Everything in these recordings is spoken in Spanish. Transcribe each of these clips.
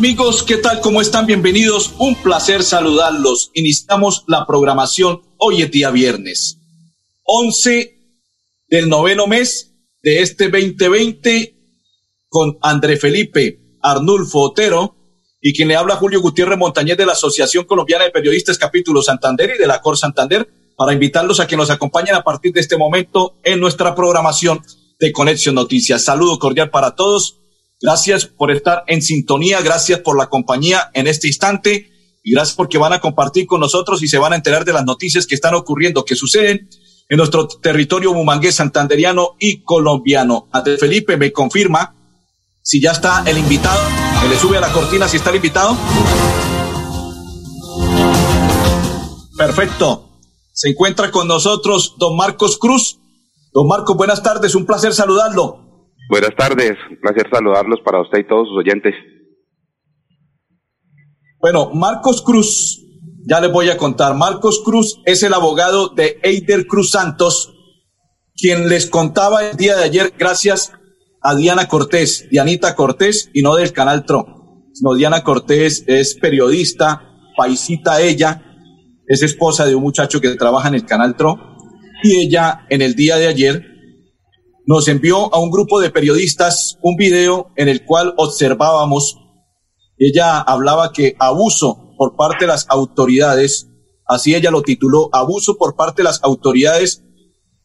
Amigos, ¿qué tal? ¿Cómo están? Bienvenidos. Un placer saludarlos. Iniciamos la programación hoy es día viernes. 11 del noveno mes de este 2020 con André Felipe Arnulfo Otero y quien le habla Julio Gutiérrez Montañez de la Asociación Colombiana de Periodistas Capítulo Santander y de la Cor Santander para invitarlos a que nos acompañen a partir de este momento en nuestra programación de Conexión Noticias. Saludo cordial para todos Gracias por estar en sintonía, gracias por la compañía en este instante y gracias porque van a compartir con nosotros y se van a enterar de las noticias que están ocurriendo, que suceden en nuestro territorio bumangués, santanderiano y colombiano. Ante Felipe me confirma si ya está el invitado, me le sube a la cortina si está el invitado. Perfecto. Se encuentra con nosotros don Marcos Cruz. Don Marcos, buenas tardes, un placer saludarlo. Buenas tardes, un placer saludarlos para usted y todos sus oyentes. Bueno, Marcos Cruz, ya les voy a contar. Marcos Cruz es el abogado de Eider Cruz Santos, quien les contaba el día de ayer, gracias a Diana Cortés, Dianita Cortés, y no del canal TRO. No, Diana Cortés es periodista, paisita ella, es esposa de un muchacho que trabaja en el canal TRO, y ella en el día de ayer nos envió a un grupo de periodistas un video en el cual observábamos, ella hablaba que abuso por parte de las autoridades, así ella lo tituló, abuso por parte de las autoridades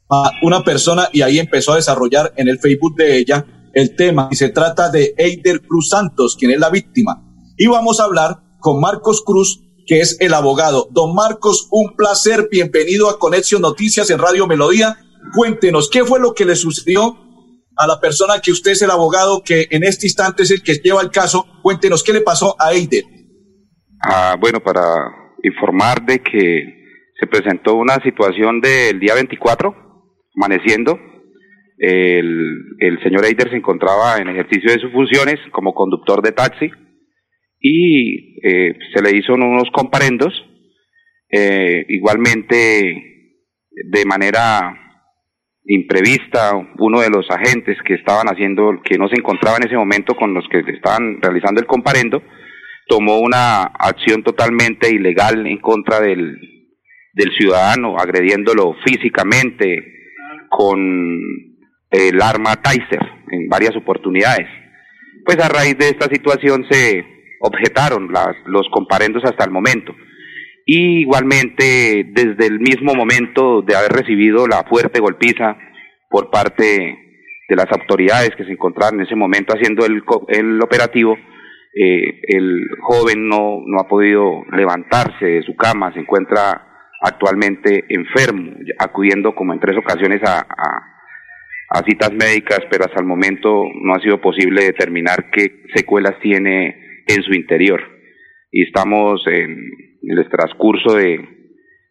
a una persona y ahí empezó a desarrollar en el Facebook de ella el tema y se trata de Eider Cruz Santos, quien es la víctima. Y vamos a hablar con Marcos Cruz, que es el abogado. Don Marcos, un placer, bienvenido a Conexión Noticias en Radio Melodía Cuéntenos, ¿qué fue lo que le sucedió a la persona que usted es el abogado que en este instante es el que lleva el caso? Cuéntenos, ¿qué le pasó a Eider? Ah, bueno, para informar de que se presentó una situación del día 24, amaneciendo. El, el señor Eider se encontraba en ejercicio de sus funciones como conductor de taxi y eh, se le hizo unos comparendos. Eh, igualmente, de manera imprevista, uno de los agentes que estaban haciendo, que no se encontraba en ese momento con los que estaban realizando el comparendo, tomó una acción totalmente ilegal en contra del, del ciudadano, agrediéndolo físicamente con el arma Taser en varias oportunidades. Pues a raíz de esta situación se objetaron las, los comparendos hasta el momento. Y igualmente, desde el mismo momento de haber recibido la fuerte golpiza por parte de las autoridades que se encontraban en ese momento haciendo el, el operativo, eh, el joven no, no ha podido levantarse de su cama, se encuentra actualmente enfermo, acudiendo como en tres ocasiones a, a, a, citas médicas, pero hasta el momento no ha sido posible determinar qué secuelas tiene en su interior. Y estamos en, en el transcurso de,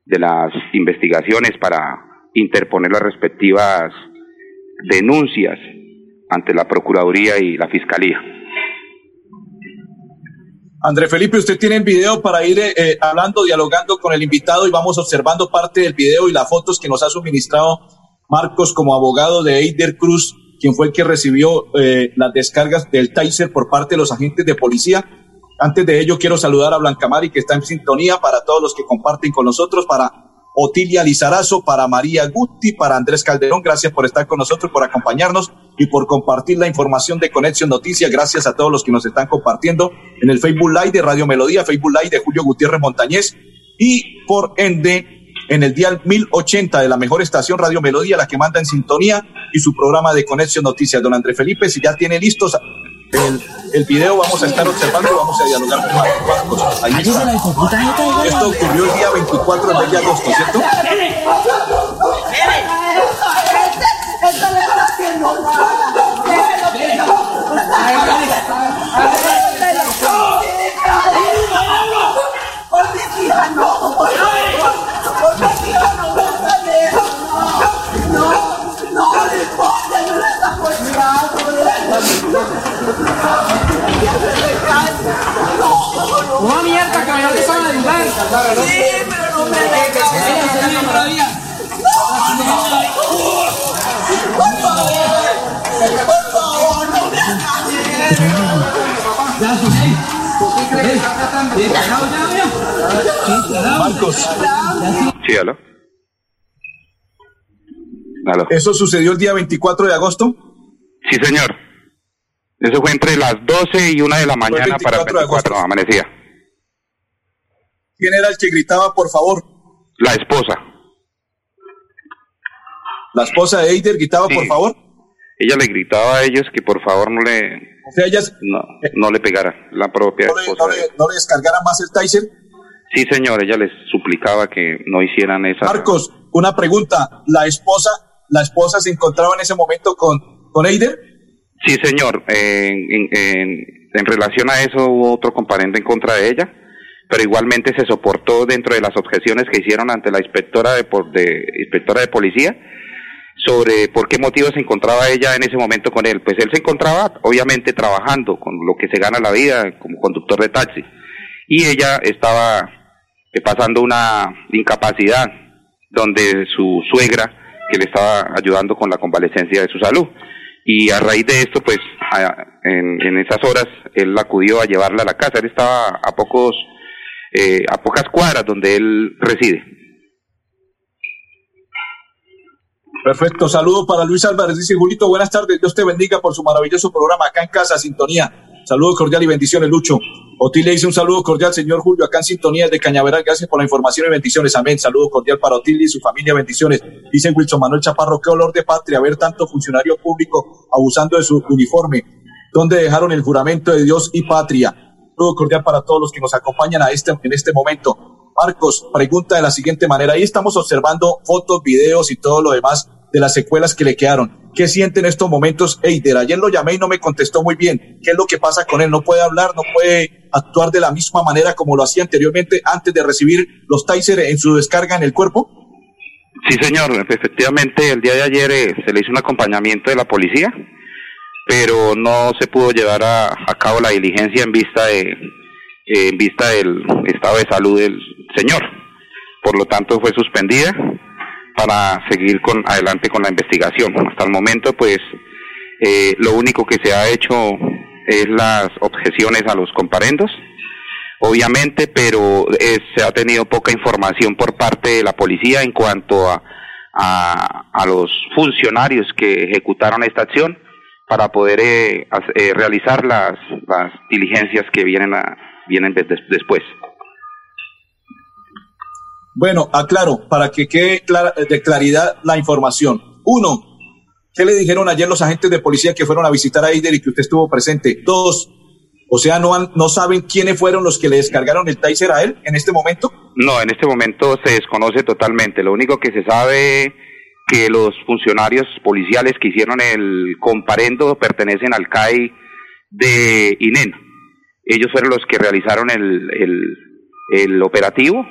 de las investigaciones para interponer las respectivas denuncias ante la Procuraduría y la Fiscalía. André Felipe, usted tiene el video para ir eh, eh, hablando, dialogando con el invitado y vamos observando parte del video y las fotos que nos ha suministrado Marcos como abogado de Eider Cruz, quien fue el que recibió eh, las descargas del Taser por parte de los agentes de policía antes de ello, quiero saludar a Blanca Mari, que está en sintonía, para todos los que comparten con nosotros, para Otilia Lizarazo, para María Guti, para Andrés Calderón. Gracias por estar con nosotros, por acompañarnos y por compartir la información de Conexión Noticias. Gracias a todos los que nos están compartiendo en el Facebook Live de Radio Melodía, Facebook Live de Julio Gutiérrez Montañez y por ende en el día 1080 de la mejor estación Radio Melodía, la que manda en sintonía y su programa de Conexión Noticias. Don Andrés Felipe, si ya tiene listos el, el video vamos a estar observando y vamos a dialogar con las cosas. Esto ocurrió el día 24 de agosto, ¿cierto? Una mierda, que no te saben ayudar. Sí, pero no me dejan. Por favor, por favor, no me hagas. Marcos. Sí, aló. Aló. ¿Eso sucedió el día 24 de agosto? Sí, señor. Eso fue entre las 12 y 1 de la mañana 24 para 24, de agosto. amanecía. ¿Quién era el que gritaba, por favor? La esposa. La esposa de Eider gritaba, Sí. por favor. Ella le gritaba a ellos que por favor no le, O sea, ellas no, no le pegara la propia no le, esposa. no le- no le descargaran más el taser. Sí, señor, ella les suplicaba que no hicieran esa. Marcos, una pregunta. ¿La esposa, la esposa se encontraba en ese momento con, con Eider? Sí, señor. En, en- en- en relación a eso hubo otro comparendo en contra de ella, pero igualmente se soportó dentro de las objeciones que hicieron ante la inspectora de, de- inspectora de policía sobre por qué motivo se encontraba ella en ese momento con él. Pues él se encontraba obviamente trabajando con lo que se gana la vida como conductor de taxi. Y ella estaba eh, pasando una incapacidad donde su suegra que le estaba ayudando con la convalecencia de su salud. Y a raíz de esto pues en, en esas horas él acudió a llevarla a la casa. Él estaba a pocos eh, a pocas cuadras donde él reside Perfecto. Saludos para Luis Álvarez. Dice Julito, buenas tardes. Dios te bendiga por su maravilloso programa acá en casa, Sintonía. Saludos cordial y bendiciones, Lucho. Otil le dice un saludo cordial, señor Julio, acá en Sintonía de Cañaveral. Gracias por la información y bendiciones. Amén. Saludo cordial para Otil y su familia. Bendiciones. Dice Wilson Manuel Chaparro, qué olor de patria ver tanto funcionario público abusando de su uniforme. ¿Dónde dejaron el juramento de Dios y patria? Saludo cordial para todos los que nos acompañan a este, en este momento. Marcos, pregunta de la siguiente manera. Ahí estamos observando fotos, videos y todo lo demás de las secuelas que le quedaron. ¿Qué siente en estos momentos Eider? Ayer lo llamé y no me contestó muy bien. ¿Qué es lo que pasa con él? No puede hablar, no puede actuar de la misma manera como lo hacía anteriormente antes de recibir los Taser en su descarga en el cuerpo. Sí, señor. Efectivamente, el día de ayer eh, se le hizo un acompañamiento de la policía, pero no se pudo llevar a, cabo la diligencia en vista de en vista del estado de salud del señor. Por lo tanto, fue suspendida para seguir con adelante con la investigación. Hasta el momento, pues, eh, lo único que se ha hecho es las objeciones a los comparendos obviamente, pero se ha tenido poca información por parte de la policía en cuanto a, a los funcionarios que ejecutaron esta acción para poder eh, eh, realizar las, las diligencias que vienen, a, vienen des- des- después. Bueno, aclaro, para que quede clara- de claridad la información. Uno, ¿qué le dijeron ayer los agentes de policía que fueron a visitar a Eider y que usted estuvo presente? Dos, o sea, no, han- no saben quiénes fueron los que le descargaron el Taser a él en este momento. No, en este momento se desconoce totalmente. Lo único que se sabe que los funcionarios policiales que hicieron el comparendo pertenecen al CAI de INEN. Ellos fueron los que realizaron el, el, el operativo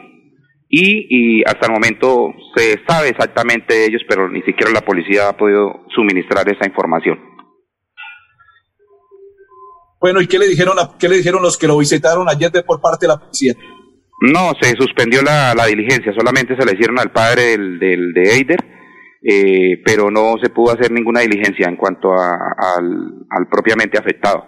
y, y hasta el momento se sabe exactamente de ellos, pero ni siquiera la policía ha podido suministrar esa información. Bueno, ¿y qué le dijeron, a- qué le dijeron los que lo visitaron ayer de por parte de la policía? No, se suspendió la, la diligencia, solamente se le hicieron al padre del, del de Eider, eh, pero no se pudo hacer ninguna diligencia en cuanto al, propiamente afectado.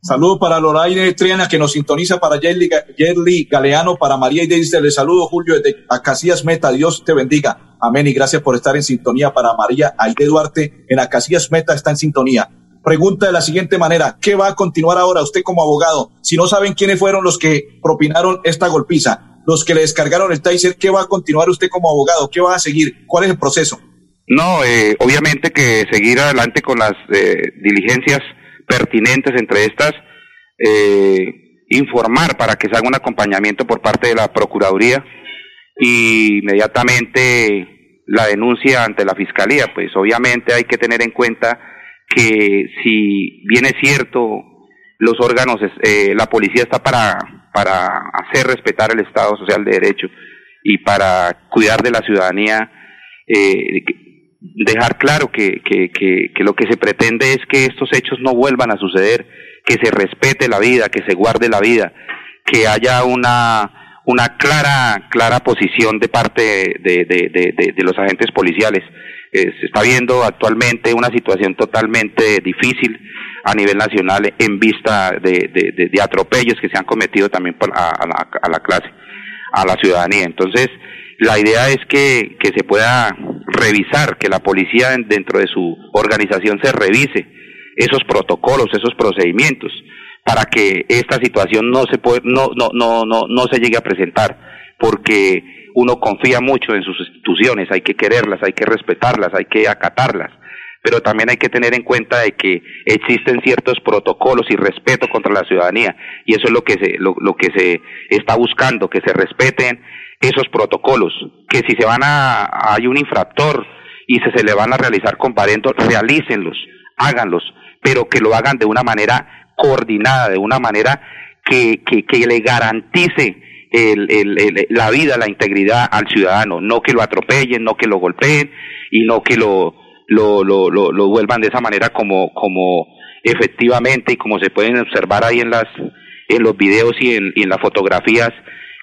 Saludo para Loraine Triana que nos sintoniza, para Yerly Galeano, para María y dice, le saludo Julio desde Acacias Meta, Dios te bendiga. Amén y gracias por estar en sintonía para María Aide Duarte, en Acacias Meta está en sintonía. Pregunta de la siguiente manera, ¿qué va a continuar ahora usted como abogado? Si no saben quiénes fueron los que propinaron esta golpiza, los que le descargaron el taser, ¿qué va a continuar usted como abogado? ¿Qué va a seguir? ¿Cuál es el proceso? No, eh, obviamente que seguir adelante con las eh, diligencias pertinentes entre estas, eh, informar para que se haga un acompañamiento por parte de la Procuraduría y inmediatamente la denuncia ante la Fiscalía. Pues obviamente hay que tener en cuenta que si bien es cierto, los órganos, eh, la policía está para, para hacer respetar el Estado Social de Derecho y para cuidar de la ciudadanía, eh, dejar claro que, que, lo que se pretende es que estos hechos no vuelvan a suceder, que se respete la vida, que se guarde la vida, que haya una, una clara, clara posición de parte de, de, los agentes policiales. Se está viendo actualmente una situación totalmente difícil a nivel nacional en vista de, de, atropellos que se han cometido también a, la, clase, a la ciudadanía. Entonces, la idea es que, que se pueda revisar, que la policía dentro de su organización se revise esos protocolos, esos procedimientos, para que esta situación no se puede, no, no, no, no, no se llegue a presentar, porque uno confía mucho en sus instituciones, hay que quererlas, hay que respetarlas, hay que acatarlas, pero también hay que tener en cuenta de que existen ciertos protocolos y respeto contra la ciudadanía, y eso es lo que se, lo, lo que se está buscando, que se respeten esos protocolos, que si se van a, hay un infractor y se, se le van a realizar comparendos, realícenlos, háganlos, pero que lo hagan de una manera coordinada, de una manera que, que, que le garantice el, el, la vida, la integridad al ciudadano, no que lo atropellen, no que lo golpeen y no que lo, lo, lo, lo, vuelvan de esa manera como, como efectivamente y como se pueden observar ahí en las en los videos y en, y en las fotografías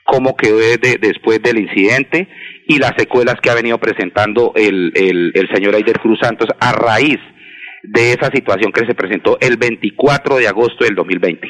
cómo quedó después del incidente y las secuelas que ha venido presentando el, el, el señor Aider Cruz Santos a raíz de esa situación que se presentó el 24 de agosto del 2020.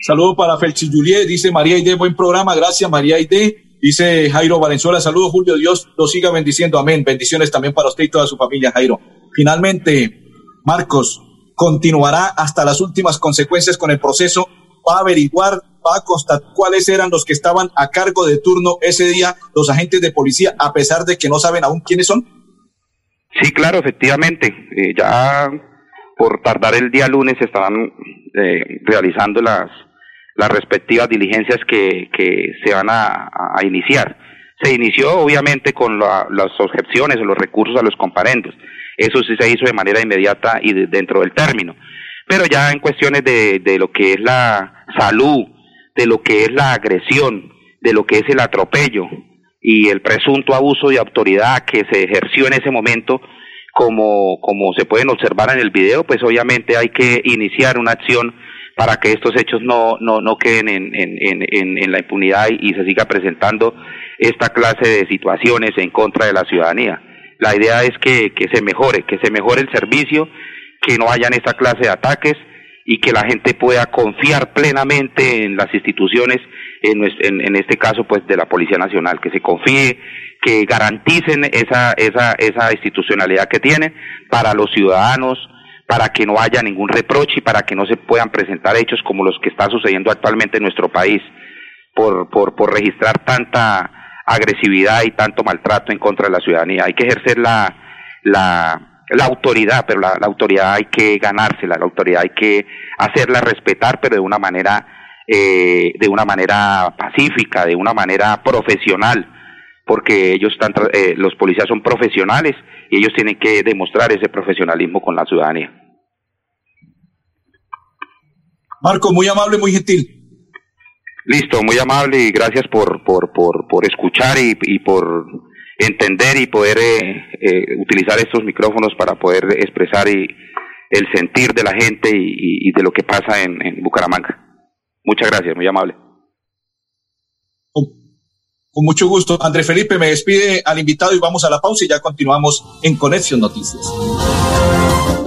Saludos para Felchi Juliet, dice María Aide, buen programa, gracias María Aide. Dice Jairo Valenzuela, saludos Julio, Dios lo siga bendiciendo, amén. Bendiciones también para usted y toda su familia, Jairo. Finalmente, Marcos, continuará hasta las últimas consecuencias con el proceso, va a averiguar, va a constatar cuáles eran los que estaban a cargo de turno ese día, los agentes de policía, a pesar de que no saben aún quiénes son. Sí, claro, efectivamente. Eh, ya por tardar el día lunes estarán eh, realizando las, las respectivas diligencias que, que se van a, a iniciar. Se inició obviamente con las objeciones o los recursos a los comparendos. Eso sí se hizo de manera inmediata y dentro del término. Pero ya en cuestiones de, de lo que es la salud, de lo que es la agresión, de lo que es el atropello, y el presunto abuso de autoridad que se ejerció en ese momento, como, como se pueden observar en el video, pues obviamente hay que iniciar una acción para que estos hechos no, no, no queden en, en, en, en la impunidad y, se siga presentando esta clase de situaciones en contra de la ciudadanía. La idea es que, que se mejore, que se mejore el servicio, que no hayan esta clase de ataques y que la gente pueda confiar plenamente en las instituciones en, en, este caso pues de la Policía Nacional, que se confíe, que garanticen esa, esa, esa institucionalidad que tienen para los ciudadanos, para que no haya ningún reproche y para que no se puedan presentar hechos como los que están sucediendo actualmente en nuestro país por, por, por registrar tanta agresividad y tanto maltrato en contra de la ciudadanía. Hay que ejercer la, la, la autoridad, pero la, la autoridad hay que ganársela, la autoridad hay que hacerla respetar, pero de una manera eh, de una manera pacífica, de una manera profesional, porque ellos están, eh, los policías son profesionales y ellos tienen que demostrar ese profesionalismo con la ciudadanía. Marco, muy amable, muy gentil. Listo, muy amable y gracias por, por, por, por escuchar y, y por entender y poder eh, eh, utilizar estos micrófonos para poder expresar y, el sentir de la gente y, y de lo que pasa en, en Bucaramanga. Muchas gracias, muy amable. Con, mucho gusto. André Felipe me despide al invitado y vamos a la pausa y ya continuamos en Conexión Noticias.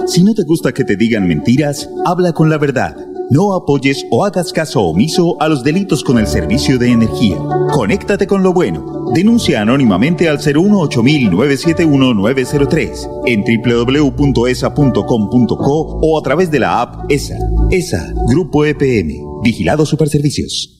Si no te gusta que te digan mentiras, habla con la verdad. No apoyes o hagas caso omiso a los delitos con el servicio de energía. Conéctate con lo bueno. Denuncia anónimamente al 018-971-903 en www.esa.com.co o a través de la app ESA. ESA, Grupo EPM. Vigilado Superservicios.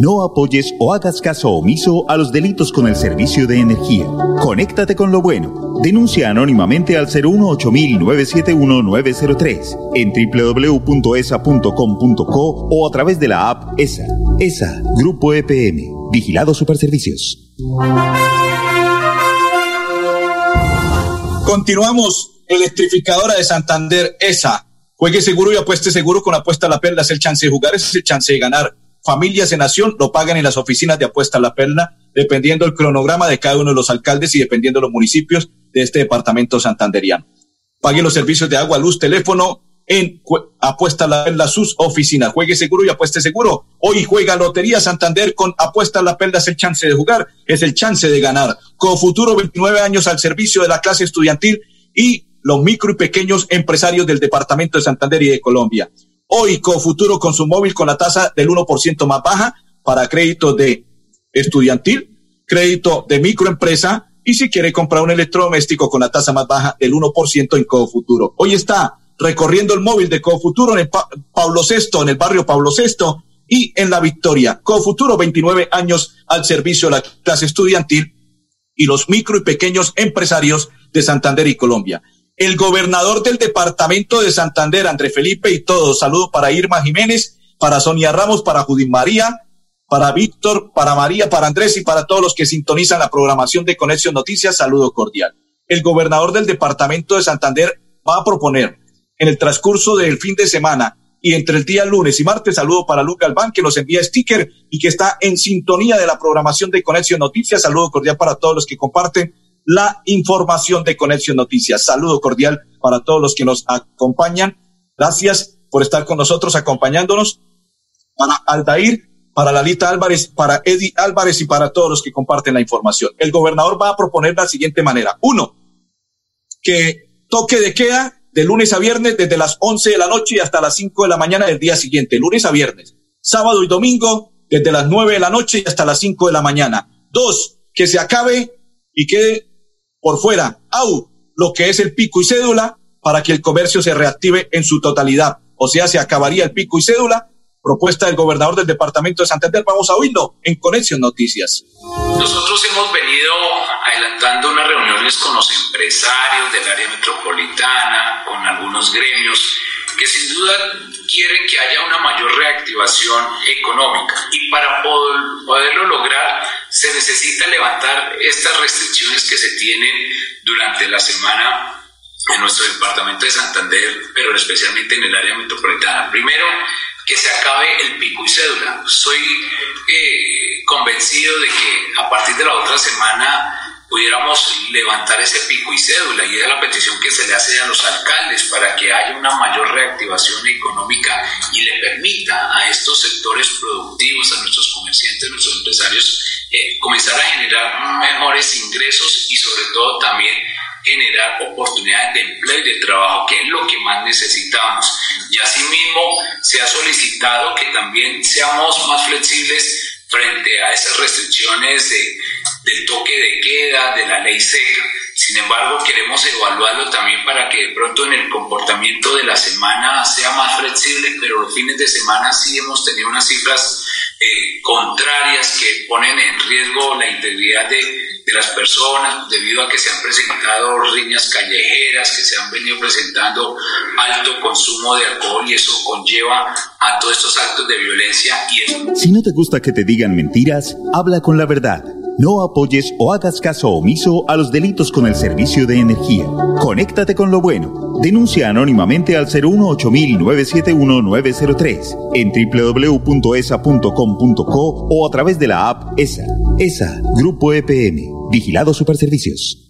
No apoyes o hagas caso omiso a los delitos con el servicio de energía. Conéctate con lo bueno. Denuncia anónimamente al 018-971-903 en www.esa.com.co o a través de la app ESA. ESA, Grupo EPM. Vigilado Superservicios. Continuamos. Electrificadora de Santander, ESA. Juegue seguro y apueste seguro con Apuesta a la Perla. Es el chance de jugar, es el chance de ganar. Familias en Nación lo pagan en las oficinas de Apuesta a la Perla, dependiendo el cronograma de cada uno de los alcaldes y dependiendo de los municipios de este departamento santanderiano. Pague los servicios de agua, luz, teléfono en Apuesta la Perla, sus oficinas. Juegue seguro y apueste seguro. Hoy juega Lotería Santander con Apuesta la Perla. Es el chance de jugar, es el chance de ganar. Con futuro 29 años al servicio de la clase estudiantil y los micro y pequeños empresarios del departamento de Santander y de Colombia. Hoy Cofuturo con su móvil con la tasa del 1% más baja para crédito de estudiantil, crédito de microempresa y si quiere comprar un electrodoméstico con la tasa más baja del 1% en Cofuturo. Hoy está recorriendo el móvil de Cofuturo en el Pablo VI, en el barrio Pablo VI y en La Victoria. Cofuturo, 29 años al servicio de la clase estudiantil y los micro y pequeños empresarios de Santander y Colombia. El gobernador del departamento de Santander, André Felipe y todos. Saludo para Irma Jiménez, para Sonia Ramos, para Judith María, para Víctor, para María, para Andrés y para todos los que sintonizan la programación de Conexión Noticias. Saludo cordial. El gobernador del departamento de Santander va a proponer en el transcurso del fin de semana y entre el día lunes y martes, saludo para Luca Albán, que nos envía sticker y que está en sintonía de la programación de Conexión Noticias. Saludo cordial para todos los que comparten la información de Conexión Noticias. Saludo cordial para todos los que nos acompañan. Gracias por estar con nosotros acompañándonos. Para Aldair, para Lalita Álvarez, para Eddie Álvarez y para todos los que comparten la información. El gobernador va a proponer la siguiente manera. Uno, que toque de queda de lunes a viernes desde las 11 de la noche y hasta las 5 de la mañana del día siguiente, lunes a viernes. Sábado y domingo desde las 9 de la noche y hasta las 5 de la mañana. Dos, que se acabe y quede por fuera, au, lo que es el pico y cédula para que el comercio se reactive en su totalidad. O sea, se acabaría el pico y cédula. Propuesta del gobernador del departamento de Santander. Vamos a oírlo en Conexión Noticias. Nosotros hemos venido adelantando unas reuniones con los empresarios del área metropolitana, con algunos gremios que sin duda quieren que haya una mayor reactivación económica. Y para poderlo lograr se necesita levantar estas restricciones que se tienen durante la semana en nuestro departamento de Santander, pero especialmente en el área metropolitana. Primero, que se acabe el pico y cédula. Soy eh, convencido de que a partir de la otra semana pudiéramos levantar ese pico y cédula y es la petición que se le hace a los alcaldes para que haya una mayor reactivación económica y le permita a estos sectores productivos, a nuestros comerciantes, a nuestros empresarios, eh, comenzar a generar mejores ingresos y sobre todo también generar oportunidades de empleo y de trabajo, que es lo que más necesitamos. Y asimismo se ha solicitado que también seamos más flexibles frente a esas restricciones del toque de queda, de la ley seca. Sin embargo, queremos evaluarlo también para que de pronto en el comportamiento de la semana sea más flexible, pero los fines de semana sí hemos tenido unas cifras eh, contrarias que ponen en riesgo la integridad de, de las personas debido a que se han presentado riñas callejeras, que se han venido presentando alto consumo de alcohol y eso conlleva a todos estos actos de violencia. Y Si no te gusta que te digan mentiras, habla con la verdad. No apoyes o hagas caso omiso a los delitos con el servicio de energía. Conéctate con lo bueno. Denuncia anónimamente al 018-971-903 en www.esa.com.co o a través de la app ESA. ESA, Grupo EPM. Vigilado Superservicios.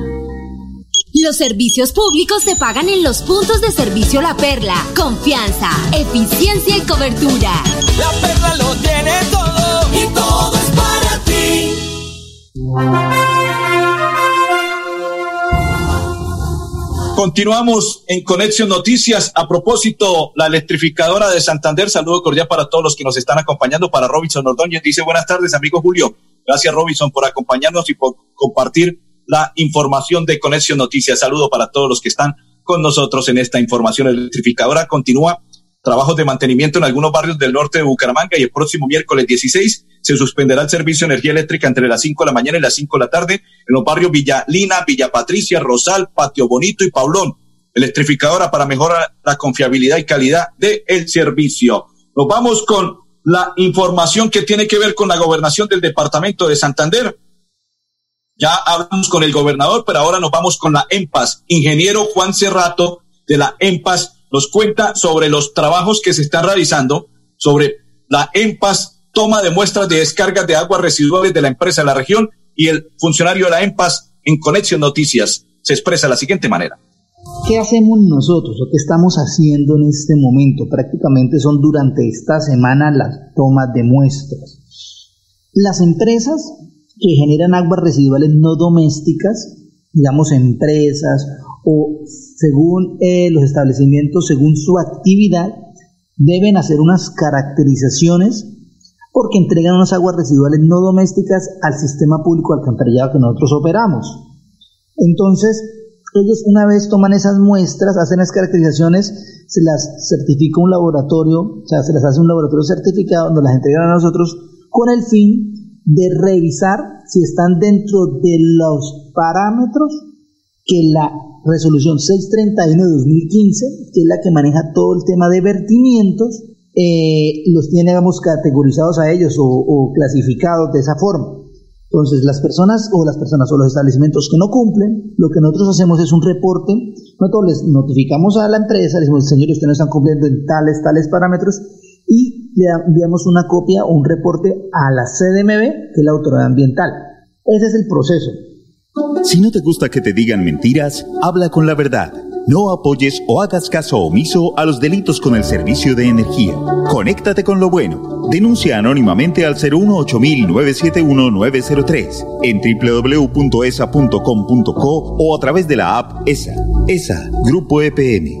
Los servicios públicos se pagan en los puntos de servicio La Perla. Confianza, eficiencia y cobertura. La Perla lo tiene todo y todo es para ti. Continuamos en Conexión Noticias. A propósito, la electrificadora de Santander, saludo cordial para todos los que nos están acompañando. Para Robinson Ordóñez dice buenas tardes, amigo Julio. Gracias, Robinson, por acompañarnos y por compartir la información de Conexión Noticias. Saludo para todos los que están con nosotros en esta información electrificadora. Continúa trabajos de mantenimiento en algunos barrios del norte de Bucaramanga y el próximo miércoles 16 se suspenderá el servicio de energía eléctrica entre las 5 de la mañana y las 5 de la tarde en los barrios Villa Lina, Villa Patricia, Rosal, Patio Bonito y Paulón. Electrificadora para mejorar la confiabilidad y calidad del servicio. Nos vamos con la información que tiene que ver con la gobernación del departamento de Santander. Ya hablamos con el gobernador, pero ahora nos vamos con la EMPAS. Ingeniero Juan Cerrato de la EMPAS nos cuenta sobre los trabajos que se están realizando, sobre la EMPAS toma de muestras de descargas de aguas residuales de la empresa de la región y el funcionario de la EMPAS en Conexión Noticias se expresa de la siguiente manera. ¿Qué hacemos nosotros o qué estamos haciendo en este momento? Prácticamente son durante esta semana las tomas de muestras. Las empresas que generan aguas residuales no domésticas, digamos empresas o según eh, los establecimientos, según su actividad, deben hacer unas caracterizaciones porque entregan unas aguas residuales no domésticas al sistema público alcantarillado que nosotros operamos. Entonces, ellos una vez toman esas muestras, hacen las caracterizaciones, se las certifica un laboratorio, o sea, se las hace un laboratorio certificado donde las entregan a nosotros con el fin de revisar si están dentro de los parámetros que la resolución 631 de 2015, que es la que maneja todo el tema de vertimientos, eh, los tiene, digamos, categorizados a ellos o, clasificados de esa forma. Entonces, las personas o las personas o los establecimientos que no cumplen, lo que nosotros hacemos es un reporte. Nosotros les notificamos a la empresa, le decimos, señor, ustedes no están cumpliendo en tales, tales parámetros, y le enviamos una copia o un reporte a la CDMB, que es la autoridad ambiental. Ese es el proceso. Si no te gusta que te digan mentiras, habla con la verdad. No apoyes o hagas caso omiso a los delitos con el servicio de energía. Conéctate con lo bueno. Denuncia anónimamente al 018-971-903 en www.esa.com.co o a través de la app ESA. ESA, Grupo EPM,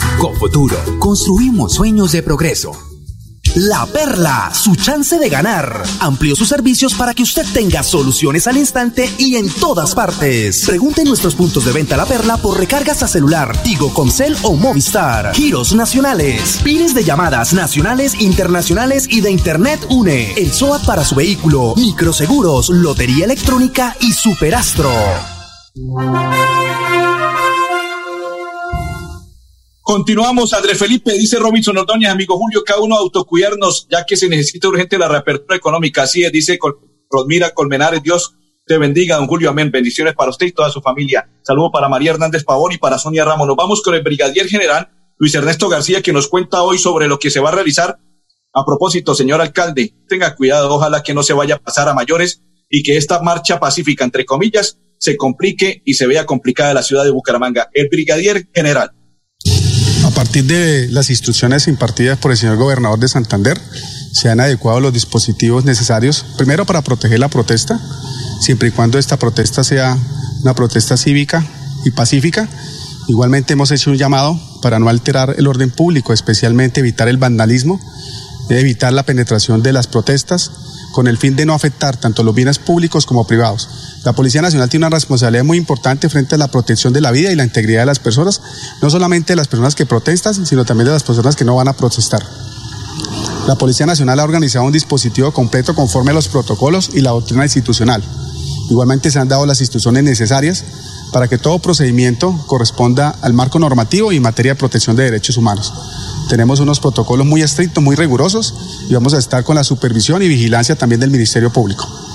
322-307-0371. Cofuturo, construimos sueños de progreso. La Perla, su chance de ganar. Amplió sus servicios para que usted tenga soluciones al instante y en todas partes. Pregunte nuestros puntos de venta La Perla por recargas a celular, Tigo, Concel o Movistar. Giros nacionales, pines de llamadas nacionales, internacionales y de Internet UNE. El SOAT para su vehículo, microseguros, lotería electrónica y superastro. Continuamos, André Felipe, dice Robinson Ordóñez, amigo Julio, cada uno autocuidarnos, ya que se necesita urgente la reapertura económica. Así es, dice Rosmira Colmenares, Dios te bendiga, don Julio, amén. Bendiciones para usted y toda su familia. Saludo para María Hernández Pavón y para Sonia Ramos. Nos vamos con el brigadier general Luis Ernesto García, que nos cuenta hoy sobre lo que se va a realizar. A propósito, señor alcalde, tenga cuidado, ojalá que no se vaya a pasar a mayores y que esta marcha pacífica, entre comillas, se complique y se vea complicada la ciudad de Bucaramanga. El brigadier general. A partir de las instrucciones impartidas por el señor gobernador de Santander, se han adecuado los dispositivos necesarios, primero para proteger la protesta, siempre y cuando esta protesta sea una protesta cívica y pacífica. Igualmente hemos hecho un llamado para no alterar el orden público, especialmente evitar el vandalismo, evitar la penetración de las protestas, con el fin de no afectar tanto los bienes públicos como privados. La Policía Nacional tiene una responsabilidad muy importante frente a la protección de la vida y la integridad de las personas, no solamente de las personas que protestan, sino también de las personas que no van a protestar. La Policía Nacional ha organizado un dispositivo completo conforme a los protocolos y la doctrina institucional. Igualmente se han dado las instrucciones necesarias para que todo procedimiento corresponda al marco normativo y en materia de protección de derechos humanos. Tenemos unos protocolos muy estrictos, muy rigurosos y vamos a estar con la supervisión y vigilancia también del Ministerio Público.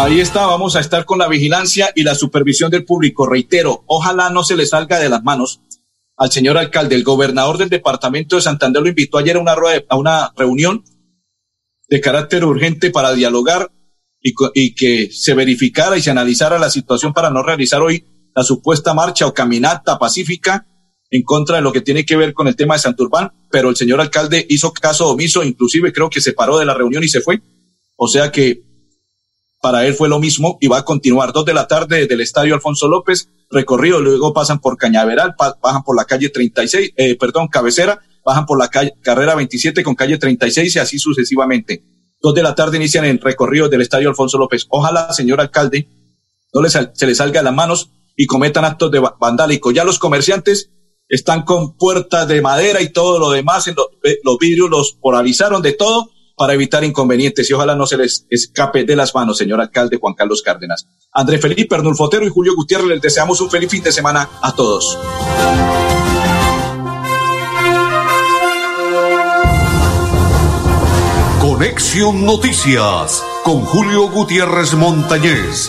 Ahí está, vamos a estar con la vigilancia y la supervisión del público. Reitero, ojalá no se le salga de las manos al señor alcalde. El gobernador del departamento de Santander lo invitó ayer a una, a una reunión de carácter urgente para dialogar y, y, que se verificara y se analizara la situación para no realizar hoy la supuesta marcha o caminata pacífica en contra de lo que tiene que ver con el tema de Santurbán, pero el señor alcalde hizo caso omiso, inclusive creo que se paró de la reunión y se fue. O sea que para él fue lo mismo y va a continuar dos de la tarde desde el estadio Alfonso López, recorrido, luego pasan por Cañaveral, bajan por la calle 36, eh, perdón, cabecera, bajan por la calle, carrera 27 con calle 36 y así sucesivamente. Dos de la tarde inician el recorrido del estadio Alfonso López. Ojalá, señor alcalde, no les, se le salga de las manos y cometan actos de vandálico. Ya los comerciantes están con puertas de madera y todo lo demás, en eh, los vidrios los polarizaron de todo para evitar inconvenientes y ojalá no se les escape de las manos, señor alcalde Juan Carlos Cárdenas. André Felipe, Arnulfo Otero y Julio Gutiérrez, les deseamos un feliz fin de semana a todos. Conexión Noticias con Julio Gutiérrez Montañez.